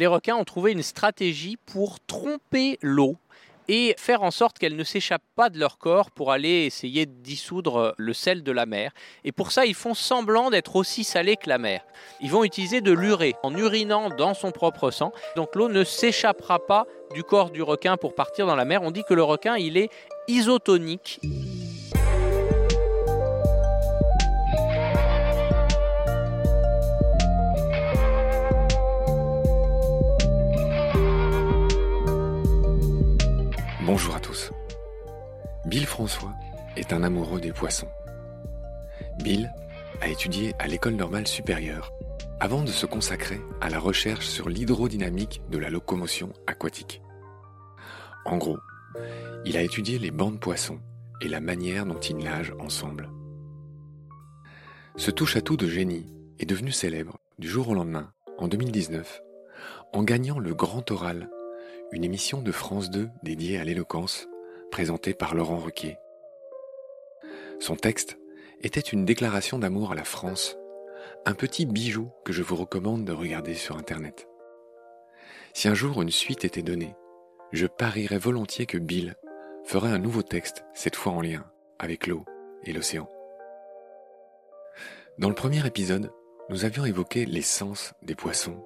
les requins ont trouvé une stratégie pour tromper l'eau et faire en sorte qu'elle ne s'échappe pas de leur corps pour aller essayer de dissoudre le sel de la mer. Et pour ça, ils font semblant d'être aussi salés que la mer. Ils vont utiliser de l'urée en urinant dans son propre sang. Donc l'eau ne s'échappera pas du corps du requin pour partir dans la mer. On dit que le requin, il est isotonique. Bonjour à tous. Bill François est un amoureux des poissons. Bill a étudié à l'école normale supérieure avant de se consacrer à la recherche sur l'hydrodynamique de la locomotion aquatique. En gros, il a étudié les bancs de poissons et la manière dont ils nagent ensemble. Ce touche-à-tout de génie est devenu célèbre du jour au lendemain, en 2019, en gagnant le Grand Oral une émission de France 2 dédiée à l'éloquence, présentée par Laurent Ruquier. Son texte était une déclaration d'amour à la France, un petit bijou que je vous recommande de regarder sur Internet. Si un jour une suite était donnée, je parierais volontiers que Bill ferait un nouveau texte, cette fois en lien avec l'eau et l'océan. Dans le premier épisode, nous avions évoqué les sens des poissons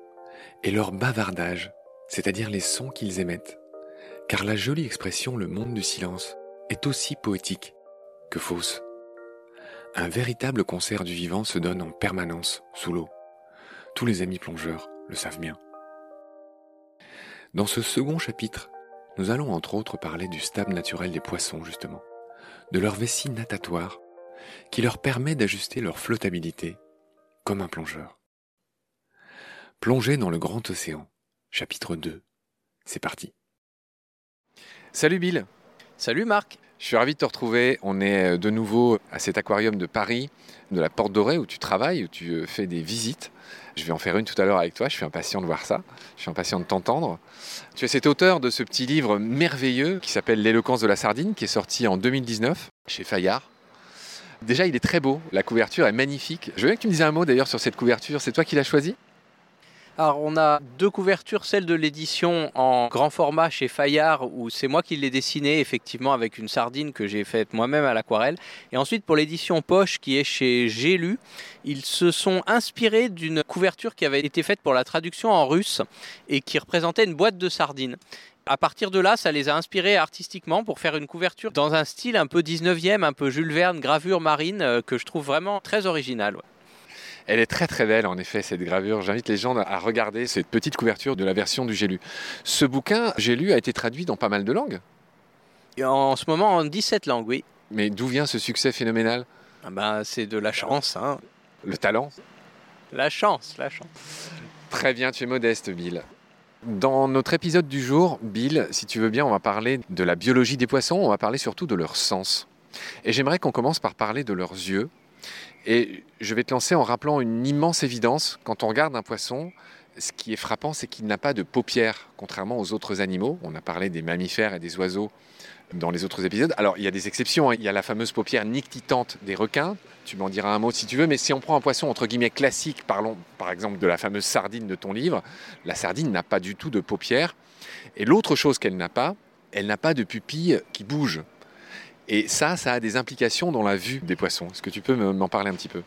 et leur bavardage c'est-à-dire les sons qu'ils émettent, car la jolie expression le monde du silence est aussi poétique que fausse. Un véritable concert du vivant se donne en permanence sous l'eau. Tous les amis plongeurs le savent bien. Dans ce second chapitre, nous allons entre autres parler du stable naturel des poissons, justement, de leur vessie natatoire, qui leur permet d'ajuster leur flottabilité, comme un plongeur. Plonger dans le grand océan, chapitre 2. C'est parti. Salut Bill. Salut Marc. Je suis ravi de te retrouver. On est euh, de nouveau à cet aquarium de Paris, de la Porte Dorée, où tu travailles, où tu euh, fais des visites. Je vais en faire une tout à l'heure avec toi. Je suis impatient de voir ça. Je suis impatient de t'entendre. Tu es cet auteur de ce petit livre merveilleux qui s'appelle L'éloquence de la sardine, qui est sorti en 2019 chez Fayard. Déjà, il est très beau. La couverture est magnifique. Je veux bien que tu me dises un mot d'ailleurs sur cette couverture. C'est toi qui l'as choisi? Alors on a deux couvertures, celle de l'édition en grand format chez Fayard où c'est moi qui l'ai dessiné effectivement avec une sardine que j'ai faite moi-même à l'aquarelle. Et ensuite pour l'édition poche qui est chez J'ai lu, ils se sont inspirés d'une couverture qui avait été faite pour la traduction en russe et qui représentait une boîte de sardines. À partir de là, ça les a inspirés artistiquement pour faire une couverture dans un style un peu 19e, un peu Jules Verne, gravure marine, euh, que je trouve vraiment très original. Elle est très très belle en effet cette gravure. J'invite les gens à regarder cette petite couverture de la version du J'ai lu. Ce bouquin, J'ai lu, a été traduit dans pas mal de langues. En ce moment en 17 langues, oui. Mais d'où vient ce succès phénoménal? Ah ben, C'est de la chance. Hein. Le talent? La chance, la chance. Très bien, tu es modeste, Bill. Dans notre épisode du jour, Bill, si tu veux bien, on va parler de la biologie des poissons, on va parler surtout de leur sens. Et j'aimerais qu'on commence par parler de leurs yeux et je vais te lancer en rappelant une immense évidence. Quand on regarde un poisson, ce qui est frappant, c'est qu'il n'a pas de paupières, contrairement aux autres animaux. On a parlé des mammifères et des oiseaux dans les autres épisodes. Alors, il y a des exceptions. Hein. Il y a la fameuse paupière nictitante des requins. Tu m'en diras un mot si tu veux. Mais si on prend un poisson, entre guillemets, classique, parlons par exemple de la fameuse sardine de ton livre, la sardine n'a pas du tout de paupières. Et l'autre chose qu'elle n'a pas, elle n'a pas de pupille qui bouge. Et ça, ça a des implications dans la vue des poissons. Est-ce que tu peux m'en parler un petit peu?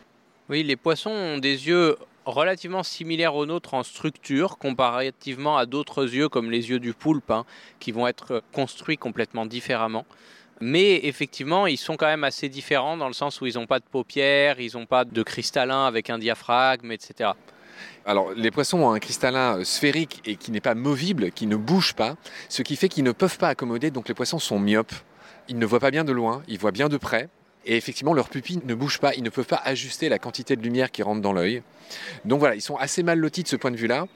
Oui, les poissons ont des yeux relativement similaires aux nôtres en structure, comparativement à d'autres yeux comme les yeux du poulpe, hein, qui vont être construits complètement différemment. Mais effectivement, ils sont quand même assez différents dans le sens où ils n'ont pas de paupières, ils n'ont pas de cristallin avec un diaphragme, etc. Alors, les poissons ont un cristallin euh, sphérique et qui n'est pas movible, qui ne bouge pas, ce qui fait qu'ils ne peuvent pas accommoder, donc les poissons sont myopes. Ils ne voient pas bien de loin, ils voient bien de près. Et effectivement, leurs pupilles ne bougent pas, ils ne peuvent pas ajuster la quantité de lumière qui rentre dans l'œil. Donc voilà, ils sont assez mal lotis de ce point de vue-là.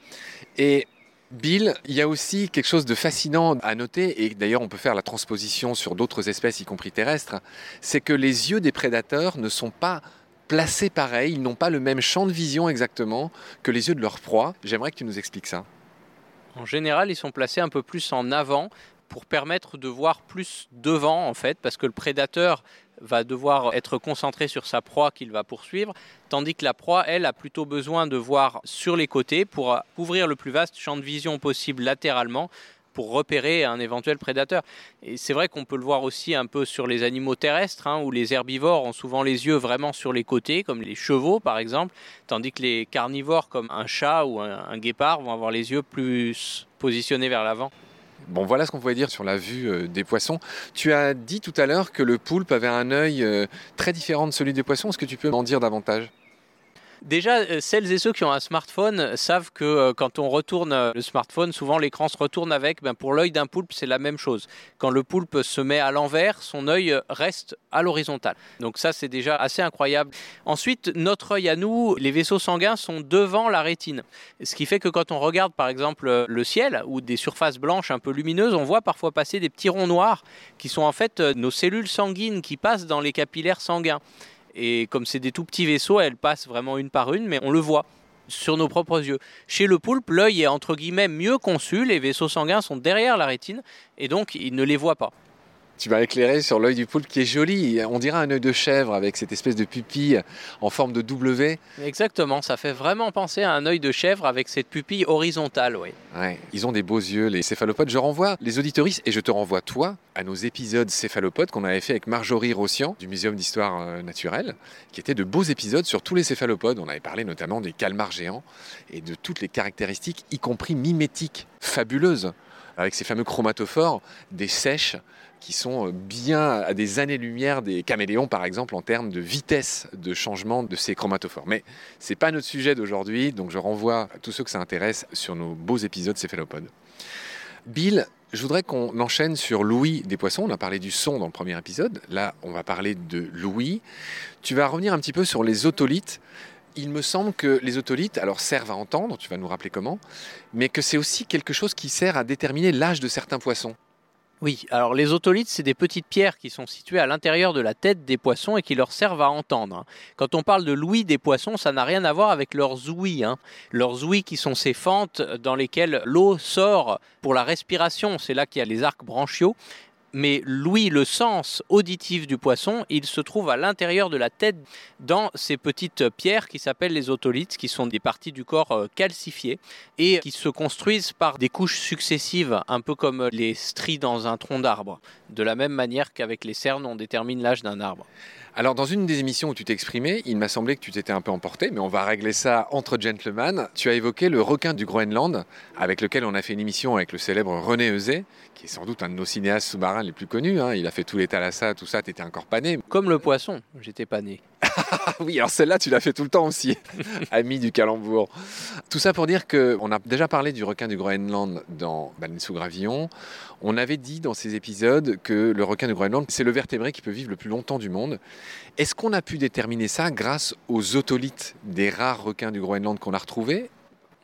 Et Bill, il y a aussi quelque chose de fascinant à noter, et d'ailleurs on peut faire la transposition sur d'autres espèces, y compris terrestres, c'est que les yeux des prédateurs ne sont pas placés pareil, ils n'ont pas le même champ de vision exactement que les yeux de leur proie. J'aimerais que tu nous expliques ça. En général, ils sont placés un peu plus en avant pour permettre de voir plus devant en fait, parce que le prédateur va devoir être concentré sur sa proie qu'il va poursuivre, tandis que la proie, elle, a plutôt besoin de voir sur les côtés pour couvrir le plus vaste champ de vision possible latéralement pour repérer un éventuel prédateur. Et c'est vrai qu'on peut le voir aussi un peu sur les animaux terrestres, hein, où les herbivores ont souvent les yeux vraiment sur les côtés, comme les chevaux par exemple, tandis que les carnivores comme un chat ou un guépard vont avoir les yeux plus positionnés vers l'avant. Bon, voilà ce qu'on pouvait dire sur la vue euh, des poissons. Tu as dit tout à l'heure que le poulpe avait un œil euh, très différent de celui des poissons. Est-ce que tu peux m'en dire davantage? Déjà, euh, celles et ceux qui ont un smartphone savent que euh, quand on retourne euh, le smartphone, souvent l'écran se retourne avec. Ben pour l'œil d'un poulpe, c'est la même chose. Quand le poulpe se met à l'envers, son œil reste à l'horizontale. Donc ça, c'est déjà assez incroyable. Ensuite, notre œil à nous, les vaisseaux sanguins sont devant la rétine. Ce qui fait que quand on regarde par exemple le ciel ou des surfaces blanches un peu lumineuses, on voit parfois passer des petits ronds noirs qui sont en fait nos cellules sanguines qui passent dans les capillaires sanguins. Et comme c'est des tout petits vaisseaux, elles passent vraiment une par une, mais on le voit sur nos propres yeux. Chez le poulpe, l'œil est entre guillemets mieux conçu, les vaisseaux sanguins sont derrière la rétine, et donc il ne les voit pas. Tu m'as éclairé sur l'œil du poulpe qui est joli. On dirait un œil de chèvre avec cette espèce de pupille en forme de W. Exactement, ça fait vraiment penser à un œil de chèvre avec cette pupille horizontale, oui. Ouais, ils ont des beaux yeux, les céphalopodes. Je renvoie les auditoristes et je te renvoie toi à nos épisodes céphalopodes qu'on avait fait avec Marjorie Rossian du Muséum d'histoire euh, naturelle, qui étaient de beaux épisodes sur tous les céphalopodes. On avait parlé notamment des calmars géants et de toutes les caractéristiques, y compris mimétiques, fabuleuses, avec ces fameux chromatophores, des sèches qui sont euh, bien à des années-lumière des caméléons, par exemple, en termes de vitesse de changement de ces chromatophores. Mais ce n'est pas notre sujet d'aujourd'hui, donc je renvoie à tous ceux que ça intéresse sur nos beaux épisodes céphalopodes. Bill, je voudrais qu'on enchaîne sur l'ouïe des poissons. On a parlé du son dans le premier épisode. Là, on va parler de l'ouïe. Tu vas revenir un petit peu sur les otolithes. Il me semble que les otolithes, alors servent à entendre, tu vas nous rappeler comment, mais que c'est aussi quelque chose qui sert à déterminer l'âge de certains poissons. Oui, alors les otolithes, c'est des petites pierres qui sont situées à l'intérieur de la tête des poissons et qui leur servent à entendre. Quand on parle de l'ouïe des poissons, ça n'a rien à voir avec leurs ouïes. Hein. Leurs ouïes qui sont ces fentes dans lesquelles l'eau sort pour la respiration, c'est là qu'il y a les arcs branchiaux mais l'ouïe, le sens auditif du poisson, il se trouve à l'intérieur de la tête dans ces petites pierres qui s'appellent les otolithes, qui sont des parties du corps euh, calcifiées et qui se construisent par des couches successives, un peu comme les stries dans un tronc d'arbre, de la même manière qu'avec les cernes on détermine l'âge d'un arbre. Alors, dans une des émissions où tu t'es exprimé, il m'a semblé que tu t'étais un peu emporté, mais on va régler ça entre gentlemen. Tu as évoqué le requin du Groenland, avec lequel on a fait une émission avec le célèbre René Eusé, qui est sans doute un de nos cinéastes sous-marins les plus connus. Hein. Il a fait tous les Thalassa, tout ça, tu étais encore pané. Comme le poisson, j'étais pané. oui, alors celle-là, tu l'as fait tout le temps aussi, ami du calembour. Tout ça pour dire qu'on a déjà parlé du requin du Groenland dans Baleine sous gravillon. On avait dit dans ces épisodes que le requin du Groenland, c'est le vertébré qui peut vivre le plus longtemps du monde. Est-ce qu'on a pu déterminer ça grâce aux otolithes des rares requins du Groenland qu'on a retrouvés?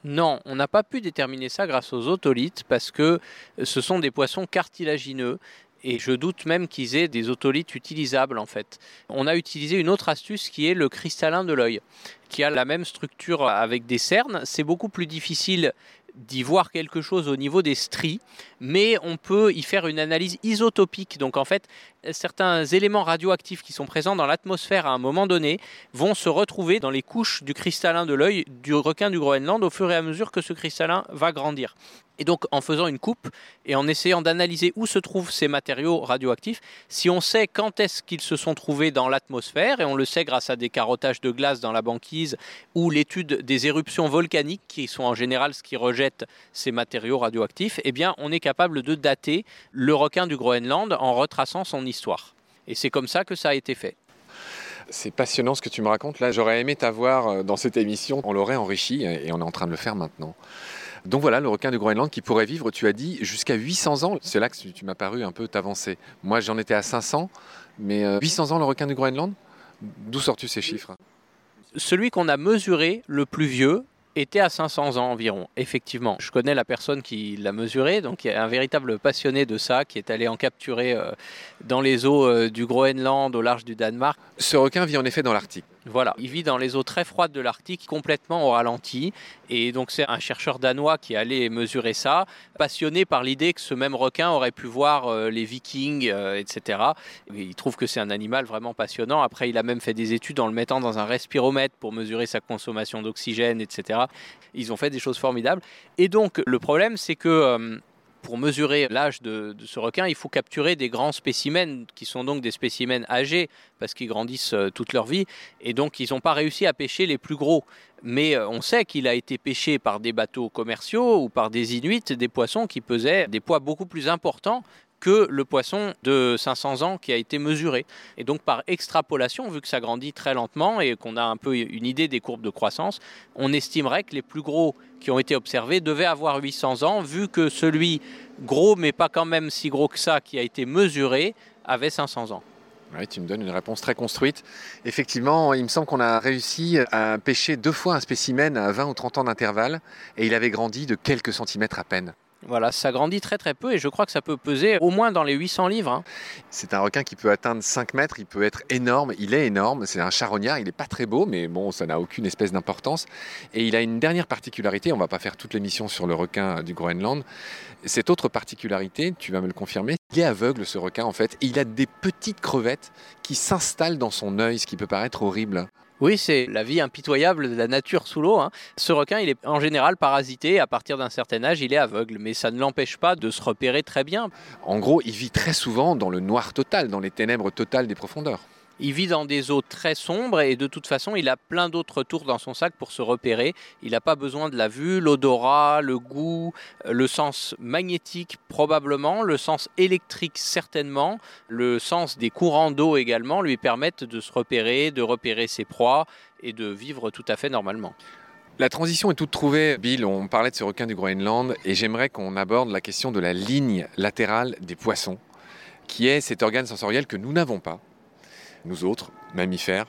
Non, on n'a pas pu déterminer ça grâce aux otolithes parce que ce sont des poissons cartilagineux et je doute même qu'ils aient des otolithes utilisables en fait. On a utilisé une autre astuce qui est le cristallin de l'œil, qui a la même structure avec des cernes. C'est beaucoup plus difficile d'y voir quelque chose au niveau des stries, mais on peut y faire une analyse isotopique. Donc en fait, certains éléments radioactifs qui sont présents dans l'atmosphère à un moment donné vont se retrouver dans les couches du cristallin de l'œil du requin du Groenland au fur et à mesure que ce cristallin va grandir. Et donc en faisant une coupe et en essayant d'analyser où se trouvent ces matériaux radioactifs, si on sait quand est-ce qu'ils se sont trouvés dans l'atmosphère, et on le sait grâce à des carottages de glace dans la banquise ou l'étude des éruptions volcaniques qui sont en général ce qui rejette ces matériaux radioactifs, eh bien on est capable de dater le requin du Groenland en retraçant son histoire. Et c'est comme ça que ça a été fait. C'est passionnant ce que tu me racontes. Là, j'aurais aimé t'avoir euh, dans cette émission. On l'aurait enrichi et on est en train de le faire maintenant. Donc voilà, le requin du Groenland qui pourrait vivre, tu as dit, jusqu'à 800 ans. C'est là que tu, m'as paru un peu t'avancer. Moi, j'en étais à 500, mais 800 euh, ans le requin du Groenland? D'où sors-tu ces chiffres? Celui qu'on a mesuré le plus vieux, était à 500 ans environ, effectivement. Je connais la personne qui l'a mesuré, donc il y a un véritable passionné de ça qui est allé en capturer euh, dans les eaux euh, du Groenland au large du Danemark. Ce requin vit en effet dans l'Arctique. Voilà, il vit dans les eaux très froides de l'Arctique, complètement au ralenti. Et donc c'est un chercheur danois qui allait mesurer ça, passionné par l'idée que ce même requin aurait pu voir euh, les vikings, euh, etc. il trouve que c'est un animal vraiment passionnant. Après, il a même fait des études en le mettant dans un respiromètre pour mesurer sa consommation d'oxygène, etc. Ils ont fait des choses formidables. Et donc le problème, c'est que... Euh, pour mesurer l'âge de, ce requin, il faut capturer des grands spécimens, qui sont donc des spécimens âgés, parce qu'ils grandissent euh, toute leur vie, et donc ils n'ont pas réussi à pêcher les plus gros. Mais euh, on sait qu'il a été pêché par des bateaux commerciaux ou par des Inuits, des poissons qui pesaient des poids beaucoup plus importants que le poisson de 500 ans qui a été mesuré. Et donc par extrapolation, vu que ça grandit très lentement et qu'on a un peu une idée des courbes de croissance, on estimerait que les plus gros qui ont été observés devaient avoir 800 ans, vu que celui gros, mais pas quand même si gros que ça, qui a été mesuré, avait 500 ans. Oui, tu me donnes une réponse très construite. Effectivement, il me semble qu'on a réussi à pêcher deux fois un spécimen à 20 ou 30 ans d'intervalle et il avait grandi de quelques centimètres à peine. Voilà, ça grandit très très peu et je crois que ça peut peser au moins dans les 800 livres. Hein. C'est un requin qui peut atteindre 5 mètres, il peut être énorme, il est énorme, c'est un charognard, il n'est pas très beau, mais bon, ça n'a aucune espèce d'importance. Et il a une dernière particularité, on ne va pas faire toute l'émission sur le requin du Groenland. Cette autre particularité, tu vas me le confirmer, il est aveugle ce requin en fait, et il a des petites crevettes qui s'installent dans son œil, ce qui peut paraître horrible. Oui, c'est la vie impitoyable de la nature sous l'eau. Hein. Ce requin, il est en général parasité. À partir d'un certain âge, il est aveugle, mais ça ne l'empêche pas de se repérer très bien. En gros, il vit très souvent dans le noir total, dans les ténèbres totales des profondeurs. Il vit dans des eaux très sombres et de toute façon, il a plein d'autres tours dans son sac pour se repérer. Il n'a pas besoin de la vue, l'odorat, le goût, euh, le sens magnétique probablement, le sens électrique certainement, le sens des courants d'eau également lui permettent de se repérer, de repérer ses proies et de vivre tout à fait normalement. La transition est toute trouvée, Bill. On parlait de ce requin du Groenland et j'aimerais qu'on aborde la question de la ligne latérale des poissons, qui est cet organe sensoriel que nous n'avons pas nous autres, mammifères.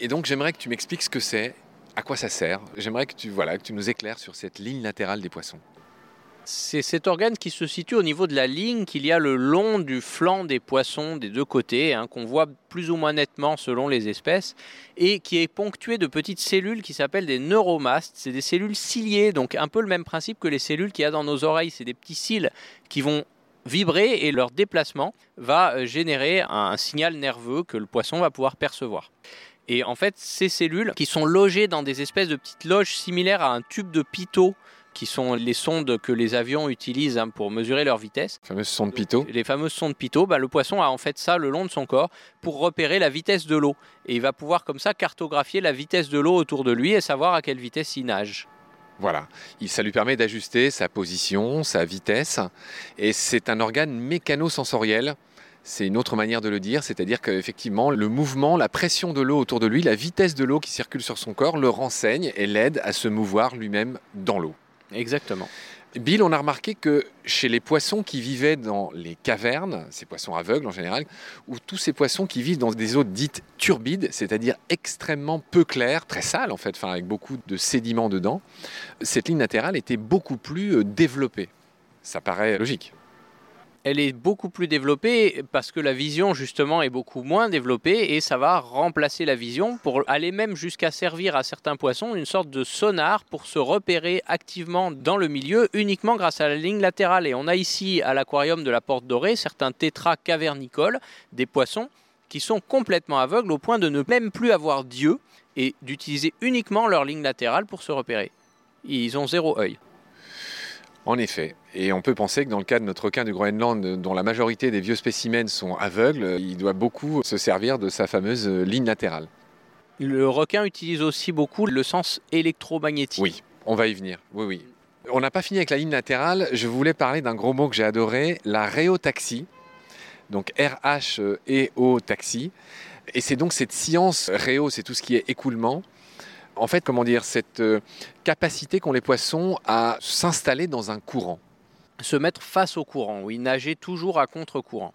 Et donc j'aimerais que tu m'expliques ce que c'est, à quoi ça sert. J'aimerais que tu, voilà, que tu nous éclaires sur cette ligne latérale des poissons. C'est cet organe qui se situe au niveau de la ligne qu'il y a le long du flanc des poissons des deux côtés, hein, qu'on voit plus ou moins nettement selon les espèces, et qui est ponctué de petites cellules qui s'appellent des neuromastes. C'est des cellules ciliées, donc un peu le même principe que les cellules qu'il y a dans nos oreilles. C'est des petits cils qui vont vibrer et leur déplacement va euh, générer un signal nerveux que le poisson va pouvoir percevoir. Et en fait, ces cellules qui sont logées dans des espèces de petites loges similaires à un tube de pitot, qui sont les sondes que les avions utilisent hein, pour mesurer leur vitesse. Les fameuses sondes pitot. Les fameuses sondes pitot, bah, le poisson a en fait ça le long de son corps pour repérer la vitesse de l'eau. Et il va pouvoir comme ça cartographier la vitesse de l'eau autour de lui et savoir à quelle vitesse il nage. Voilà, ça lui permet d'ajuster sa position, sa vitesse, et c'est un organe mécano-sensoriel. C'est une autre manière de le dire, c'est-à-dire qu'effectivement, le mouvement, la pression de l'eau autour de lui, la vitesse de l'eau qui circule sur son corps le renseigne et l'aide à se mouvoir lui-même dans l'eau. Exactement. Bill, on a remarqué que chez les poissons qui vivaient dans les cavernes, ces poissons aveugles en général, ou tous ces poissons qui vivent dans des eaux dites turbides, c'est-à-dire extrêmement peu claires, très sales en fait, avec beaucoup de sédiments dedans, cette ligne latérale était beaucoup plus euh, développée. Ça paraît logique elle est beaucoup plus développée parce que la vision justement est beaucoup moins développée et ça va remplacer la vision pour aller même jusqu'à servir à certains poissons une sorte de sonar pour se repérer activement dans le milieu uniquement grâce à la ligne latérale. Et on a ici à l'aquarium de la Porte Dorée certains tétras cavernicoles, des poissons qui sont complètement aveugles au point de ne même plus avoir d'yeux et d'utiliser uniquement leur ligne latérale pour se repérer. Ils ont zéro œil. En effet. Et on peut penser que dans le cas de notre requin du Groenland, dont la majorité des vieux spécimens sont aveugles, il doit beaucoup se servir de sa fameuse ligne latérale. Le requin utilise aussi beaucoup le sens électromagnétique. Oui, on va y venir. Oui, oui. On n'a pas fini avec la ligne latérale. Je voulais parler d'un gros mot que j'ai adoré, la réotaxie. Donc R-H-E-O taxi. Et c'est donc cette science réo, c'est tout ce qui est écoulement, en fait, comment dire, cette euh, capacité qu'ont les poissons à s'installer dans un courant. Se mettre face au courant, oui, nager toujours à contre-courant.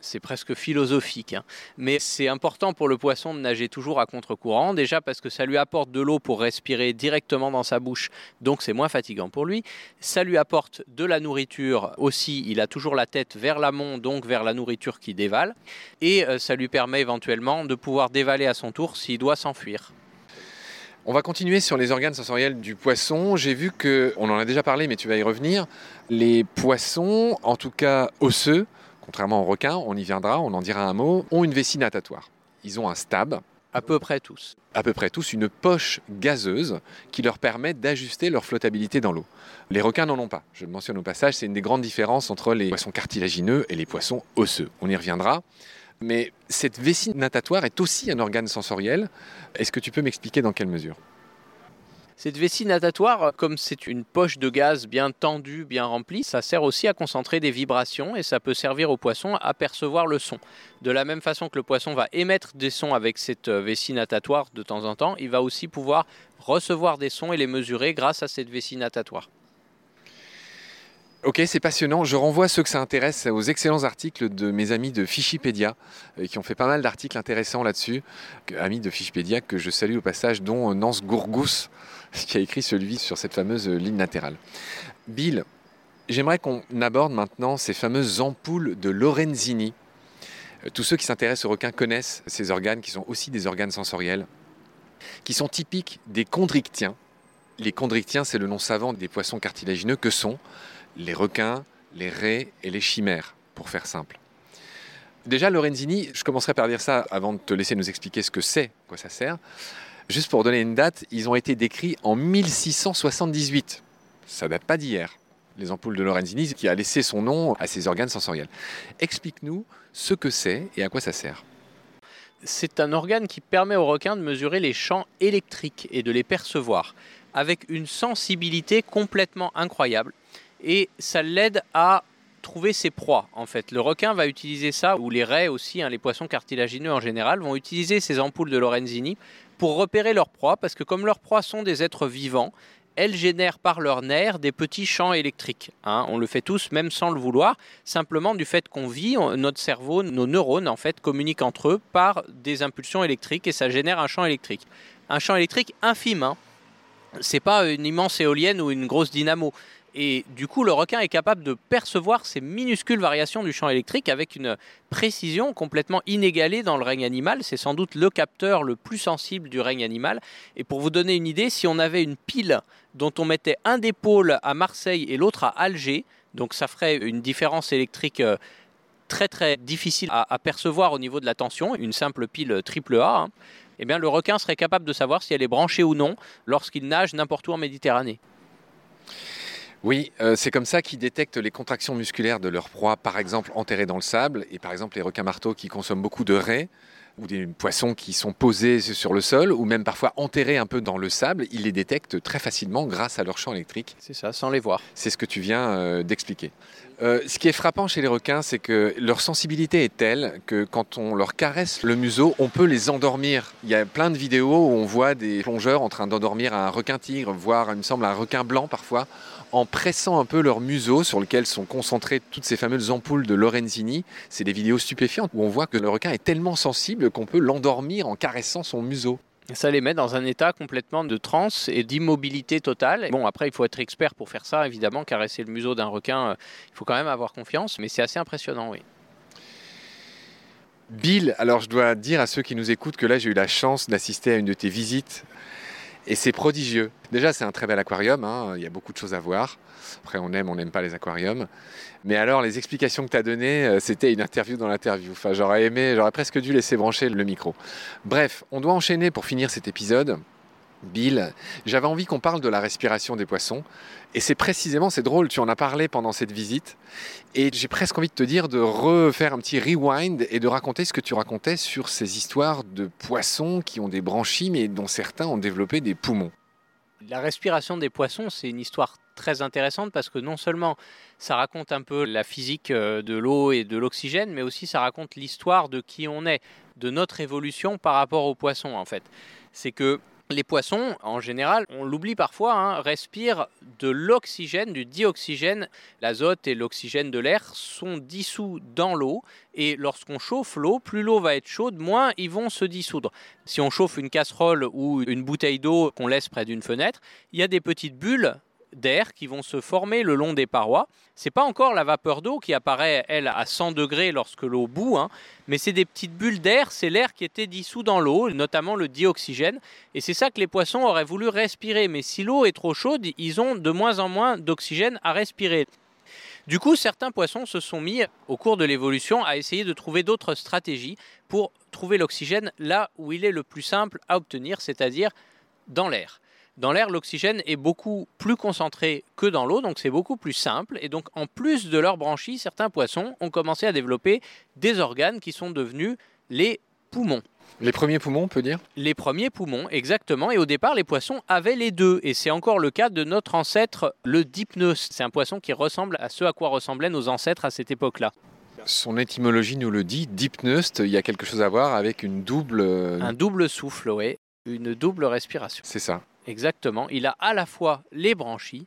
c'est presque philosophique. Hein. Mais c'est important pour le poisson de nager toujours à contre-courant, déjà parce que ça lui apporte de l'eau pour respirer directement dans sa bouche, donc c'est moins fatigant pour lui. Ça lui apporte de la nourriture aussi, il a toujours la tête vers l'amont, donc vers la nourriture qu'il dévale. Et euh, ça lui permet éventuellement de pouvoir dévaler à son tour s'il doit s'enfuir. On va continuer sur les organes sensoriels du poisson. J'ai vu que, on en a déjà parlé, mais tu vas y revenir, les poissons, en tout cas osseux, contrairement aux requins, on y viendra, on en dira un mot, ont une vessie natatoire. Ils ont un stab. À peu près tous. À peu près tous, une poche gazeuse qui leur permet d'ajuster leur flottabilité dans l'eau. Les requins n'en ont pas. Je le mentionne au passage, c'est une des grandes différences entre les poissons cartilagineux et les poissons osseux. On y reviendra. Mais cette vessie natatoire est aussi un organe sensoriel. Est-ce que tu peux m'expliquer dans quelle mesure? Cette vessie natatoire, comme c'est une poche de gaz bien tendue, bien remplie, ça sert aussi à concentrer des vibrations et ça peut servir au poisson à percevoir le son. De la même façon que le poisson va émettre des sons avec cette euh, vessie natatoire de temps en temps, il va aussi pouvoir recevoir des sons et les mesurer grâce à cette vessie natatoire. Ok, c'est passionnant. Je renvoie ceux que ça intéresse aux excellents articles de mes amis de Fichipédia, euh, qui ont fait pas mal d'articles intéressants là-dessus. Amis de Fichipédia que je salue au passage, dont Nance Gourgous, qui a écrit celui sur cette fameuse ligne latérale. Bill, j'aimerais qu'on aborde maintenant ces fameuses ampoules de Lorenzini. Euh, tous ceux qui s'intéressent aux requins connaissent ces organes qui sont aussi des organes sensoriels, qui sont typiques des chondrictiens. Les chondrictiens, c'est le nom savant des poissons cartilagineux que sont les requins, les raies et les chimères, pour faire simple. Déjà, Lorenzini, je commencerai par dire ça avant de te laisser nous expliquer ce que c'est, quoi ça sert. Juste pour donner une date, ils ont été décrits en 1678. Ça date pas d'hier. Les ampoules de Lorenzini, qui a laissé son nom à ces organes sensoriels. Explique-nous ce que c'est et à quoi ça sert. C'est un organe qui permet aux requins de mesurer les champs électriques et de les percevoir, avec une sensibilité complètement incroyable et ça l'aide à trouver ses proies en fait. Le requin va utiliser ça, ou les raies aussi, hein, les poissons cartilagineux en général, vont utiliser ces ampoules de Lorenzini pour repérer leurs proies, parce que comme leurs proies sont des êtres vivants, elles génèrent par leurs nerfs des petits champs électriques. Hein. On le fait tous, même sans le vouloir, simplement du fait qu'on vit, notre cerveau, nos neurones en fait communiquent entre eux par des impulsions électriques et ça génère un champ électrique. Un champ électrique infime. Hein. C'est pas une immense éolienne ou une grosse dynamo. Et du coup, le requin est capable de percevoir ces minuscules variations du champ électrique avec une précision complètement inégalée dans le règne animal. C'est sans doute le capteur le plus sensible du règne animal. Et pour vous donner une idée, si on avait une pile dont on mettait un des pôles à Marseille et l'autre à Alger, donc ça ferait une différence électrique euh, très très difficile à, percevoir au niveau de la tension, une simple pile triple A, hein, eh bien le requin serait capable de savoir si elle est branchée ou non lorsqu'il nage n'importe où en Méditerranée. Oui, euh, c'est comme ça qu'ils détectent les contractions musculaires de leur proie, par exemple enterrées dans le sable, et par exemple les requins marteaux qui consomment beaucoup de raies, ou des poissons qui sont posés sur le sol, ou même parfois enterrés un peu dans le sable, ils les détectent très facilement grâce à leur champ électrique. C'est ça, sans les voir. C'est ce que tu viens euh, d'expliquer. Euh, ce qui est frappant chez les requins, c'est que leur sensibilité est telle que quand on leur caresse le museau, on peut les endormir. Il y a plein de vidéos où on voit des plongeurs en train d'endormir un requin tigre, voire, il me semble, un requin blanc parfois, en pressant un peu leur museau sur lequel sont concentrées toutes ces fameuses ampoules de Lorenzini. C'est des vidéos stupéfiantes où on voit que le requin est tellement sensible qu'on peut l'endormir en caressant son museau. Ça les met dans un état complètement de transe et d'immobilité totale. Bon, après, il faut être expert pour faire ça, évidemment. Caresser le museau d'un requin, euh, il faut quand même avoir confiance, mais c'est assez impressionnant, oui. Bill, alors je dois dire à ceux qui nous écoutent que là, j'ai eu la chance d'assister à une de tes visites et c'est prodigieux. Déjà, c'est un très bel aquarium, hein. il y a beaucoup de choses à voir. Après, on aime, on n'aime pas les aquariums. Mais alors, les explications que tu as données, euh, c'était une interview dans l'interview. J'aurais aimé, j'aurais presque dû laisser brancher le micro. Bref, on doit enchaîner pour finir cet épisode. Bill, j'avais envie qu'on parle de la respiration des poissons. Et c'est précisément, c'est drôle, tu en as parlé pendant cette visite. Et j'ai presque envie de te dire de refaire un petit rewind et de raconter ce que tu racontais sur ces histoires de poissons qui ont des branchies, mais dont certains ont développé des poumons. La respiration des poissons, c'est une histoire très intéressante parce que non seulement ça raconte un peu la physique euh, de l'eau et de l'oxygène, mais aussi ça raconte l'histoire de qui on est, de notre évolution par rapport aux poissons en fait. C'est que les poissons, en général, on l'oublie parfois, hein, respirent de l'oxygène, du dioxygène. L'azote et l'oxygène de l'air sont dissous dans l'eau. Et lorsqu'on chauffe l'eau, plus l'eau va être chaude, moins ils vont se dissoudre. Si on chauffe une casserole ou une bouteille d'eau qu'on laisse près d'une fenêtre, il y a des petites bulles d'air qui vont se former le long des parois. C'est pas encore la vapeur d'eau qui apparaît, elle, à 100 degrés lorsque l'eau bout, hein, mais c'est des petites bulles d'air, c'est l'air qui était dissous dans l'eau, notamment le dioxygène, et c'est ça que les poissons auraient voulu respirer. Mais si l'eau est trop chaude, ils ont de moins en moins d'oxygène à respirer. Du coup, certains poissons se sont mis, au cours de l'évolution, à essayer de trouver d'autres stratégies pour trouver l'oxygène là où il est le plus simple à obtenir, c'est-à-dire dans l'air. Dans l'air, l'oxygène est beaucoup plus concentré que dans l'eau, donc c'est beaucoup plus simple. Et donc, en plus de leurs branchies, certains poissons ont commencé à développer des organes qui sont devenus les poumons. Les premiers poumons, on peut dire? Les premiers poumons, exactement. Et au départ, les poissons avaient les deux. Et c'est encore le cas de notre ancêtre, le dipneus. C'est un poisson qui ressemble à ce à quoi ressemblaient nos ancêtres à cette époque-là. Son étymologie nous le dit, dipneust, il y a quelque chose à voir avec une double... Un double souffle, oui. Une double respiration. C'est ça. Exactement. Il a à la fois les branchies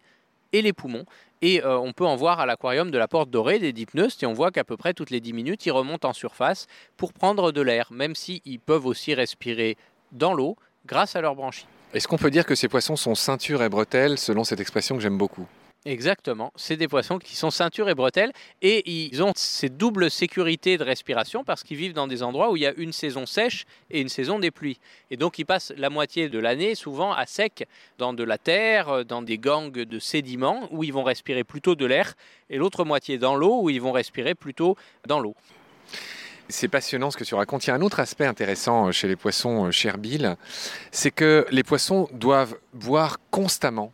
et les poumons. Et euh, on peut en voir à l'aquarium de la Porte Dorée des dipneustes et on voit qu'à peu près toutes les 10 minutes, ils remontent en surface pour prendre de l'air, même s'ils peuvent aussi respirer dans l'eau grâce à leurs branchies. Est-ce qu'on peut dire que ces poissons sont ceinture et bretelles, selon cette expression que j'aime beaucoup? Exactement, c'est des poissons qui sont ceinture et bretelles et ils ont ces doubles sécurités de respiration parce qu'ils vivent dans des endroits où il y a une saison sèche et une saison des pluies. Et donc ils passent la moitié de l'année souvent à sec dans de la terre, dans des gangs de sédiments où ils vont respirer plutôt de l'air et l'autre moitié dans l'eau où ils vont respirer plutôt dans l'eau. C'est passionnant ce que tu racontes. Il y a un autre aspect intéressant chez les poissons, cher Bill, c'est que les poissons doivent boire constamment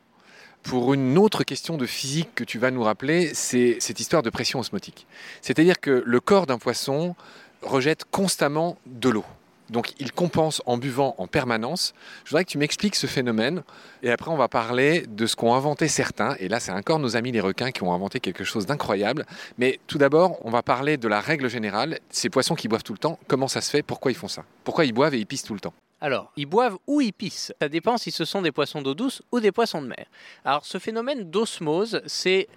pour une autre question de physique que tu vas nous rappeler, c'est cette histoire de pression osmotique. C'est-à-dire que le corps d'un poisson rejette constamment de l'eau. Donc il compense en buvant en permanence. Je voudrais que tu m'expliques ce phénomène et après on va parler de ce qu'ont inventé certains. Et là c'est encore nos amis les requins qui ont inventé quelque chose d'incroyable. Mais tout d'abord on va parler de la règle générale. Ces poissons qui boivent tout le temps, comment ça se fait? Pourquoi ils font ça? Pourquoi ils boivent et ils pissent tout le temps? Alors, ils boivent ou ils pissent. Ça dépend si ce sont des poissons d'eau douce ou des poissons de mer. Alors, ce phénomène d'osmose, c'est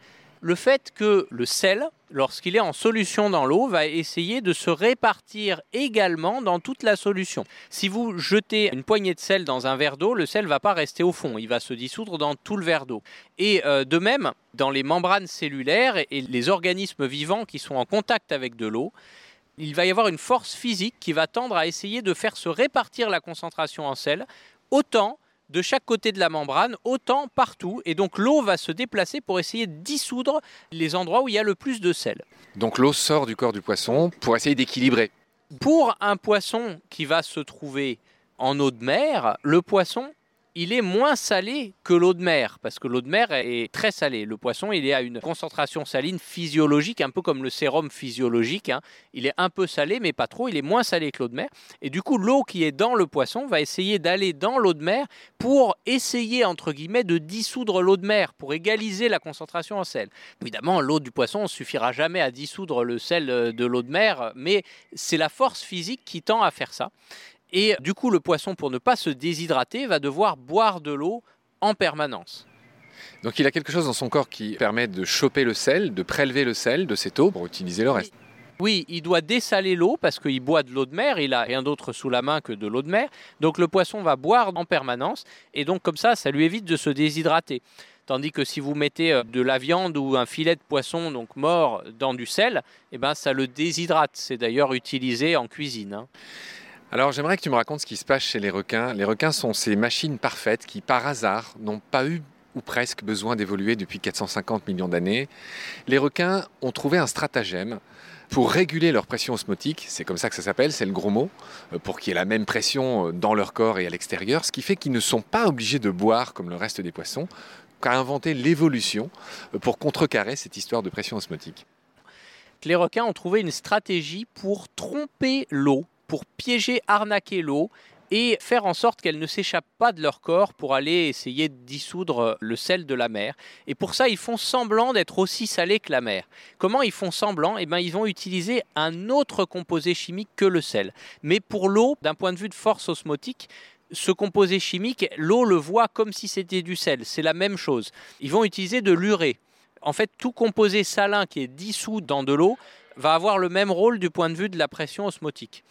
le fait que le sel, lorsqu'il est en solution dans l'eau, va essayer de se répartir également dans toute la solution. Si vous jetez une poignée de sel dans un verre d'eau, le sel ne va pas rester au fond, il va se dissoudre dans tout le verre d'eau. Et euh, de même, dans les membranes cellulaires et les organismes vivants qui sont en contact avec de l'eau, il va y avoir une force physique qui va tendre à essayer de faire se répartir la concentration en sel autant de chaque côté de la membrane, autant partout. Et donc l'eau va se déplacer pour essayer de dissoudre les endroits où il y a le plus de sel. Donc l'eau sort du corps du poisson pour essayer d'équilibrer. Pour un poisson qui va se trouver en eau de mer, le poisson il est moins salé que l'eau de mer, parce que l'eau de mer est très salée. Le poisson, il est à une concentration saline physiologique, un peu comme le sérum physiologique. Hein. Il est un peu salé, mais pas trop. Il est moins salé que l'eau de mer. Et du coup, l'eau qui est dans le poisson va essayer d'aller dans l'eau de mer pour essayer, entre guillemets, de dissoudre l'eau de mer, pour égaliser la concentration en sel. Évidemment, l'eau du poisson ne suffira jamais à dissoudre le sel de l'eau de mer, mais c'est la force physique qui tend à faire ça. Et du coup, le poisson, pour ne pas se déshydrater, va devoir boire de l'eau en permanence. Donc il a quelque chose dans son corps qui permet de choper le sel, de prélever le sel de cette eau pour utiliser le reste. Oui, il doit dessaler l'eau parce qu'il boit de l'eau de mer, il a rien d'autre sous la main que de l'eau de mer. Donc le poisson va boire en permanence et donc comme ça, ça lui évite de se déshydrater. Tandis que si vous mettez euh, de la viande ou un filet de poisson donc mort dans du sel, eh ben ça le déshydrate. C'est d'ailleurs utilisé en cuisine. Hein. Alors j'aimerais que tu me racontes ce qui se passe chez les requins. Les requins sont ces machines parfaites qui, par hasard, n'ont pas eu ou presque besoin d'évoluer depuis 450 millions d'années. Les requins ont trouvé un stratagème pour réguler leur pression osmotique, c'est comme ça que ça s'appelle, c'est le gros mot, euh, pour qu'il y ait la même pression euh, dans leur corps et à l'extérieur, ce qui fait qu'ils ne sont pas obligés de boire comme le reste des poissons, qu'a inventé l'évolution euh, pour contrecarrer cette histoire de pression osmotique. Les requins ont trouvé une stratégie pour tromper l'eau pour piéger, arnaquer l'eau et faire en sorte qu'elle ne s'échappe pas de leur corps pour aller essayer de dissoudre le sel de la mer. Et pour ça, ils font semblant d'être aussi salés que la mer. Comment ils font semblant? Eh bien, ils vont utiliser un autre composé chimique que le sel. Mais pour l'eau, d'un point de vue de force osmotique, ce composé chimique, l'eau le voit comme si c'était du sel. C'est la même chose. Ils vont utiliser de l'urée. En fait, tout composé salin qui est dissous dans de l'eau va avoir le même rôle du point de vue de la pression osmotique.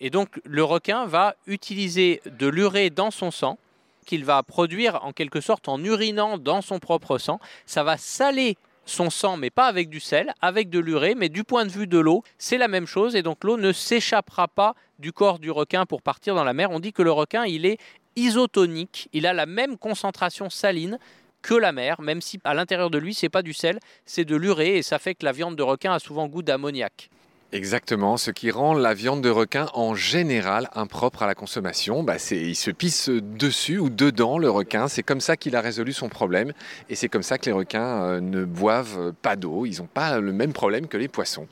Et donc, le requin va utiliser de l'urée dans son sang, qu'il va produire en quelque sorte en urinant dans son propre sang. Ça va saler son sang, mais pas avec du sel, avec de l'urée, mais du point de vue de l'eau, c'est la même chose, et donc l'eau ne s'échappera pas du corps du requin pour partir dans la mer. On dit que le requin, il est isotonique, il a la même concentration saline que la mer, même si à l'intérieur de lui, c'est pas du sel, c'est de l'urée, et ça fait que la viande de requin a souvent goût d'ammoniac. Exactement, ce qui rend la viande de requin en général impropre à la consommation. Bah, c'est, il se pisse dessus ou dedans le requin, c'est comme ça qu'il a résolu son problème et c'est comme ça que les requins euh, ne boivent pas d'eau, ils n'ont pas le même problème que les poissons.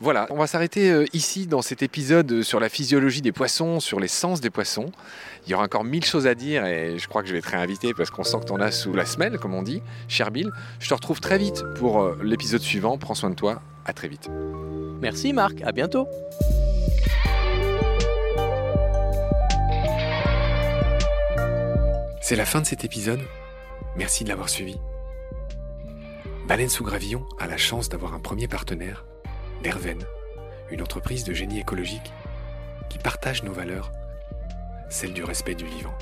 Voilà, on va s'arrêter euh, ici dans cet épisode sur la physiologie des poissons, sur les sens des poissons. Il y aura encore mille choses à dire et je crois que je vais te réinviter parce qu'on sent que tu en as sous la semelle, comme on dit. Cher Bill, je te retrouve très vite pour euh, l'épisode suivant. Prends soin de toi, à très vite. Merci Marc, à bientôt. C'est la fin de cet épisode. Merci de l'avoir suivi. Baleine sous gravillon a la chance d'avoir un premier partenaire, l'Erven, une entreprise de génie écologique qui partage nos valeurs, celles du respect du vivant.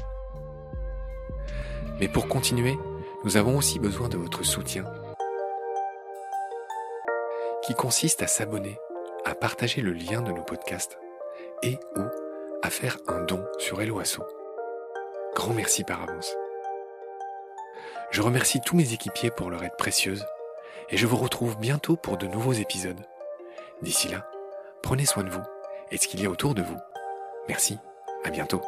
Mais pour continuer, nous avons aussi besoin de votre soutien, qui consiste à s'abonner à partager le lien de nos podcasts et ou à faire un don sur Helloasso. Grand merci par avance. Je remercie tous mes équipiers pour leur aide précieuse et je vous retrouve bientôt pour de nouveaux épisodes. D'ici là, prenez soin de vous et de ce qu'il y a autour de vous. Merci, à bientôt.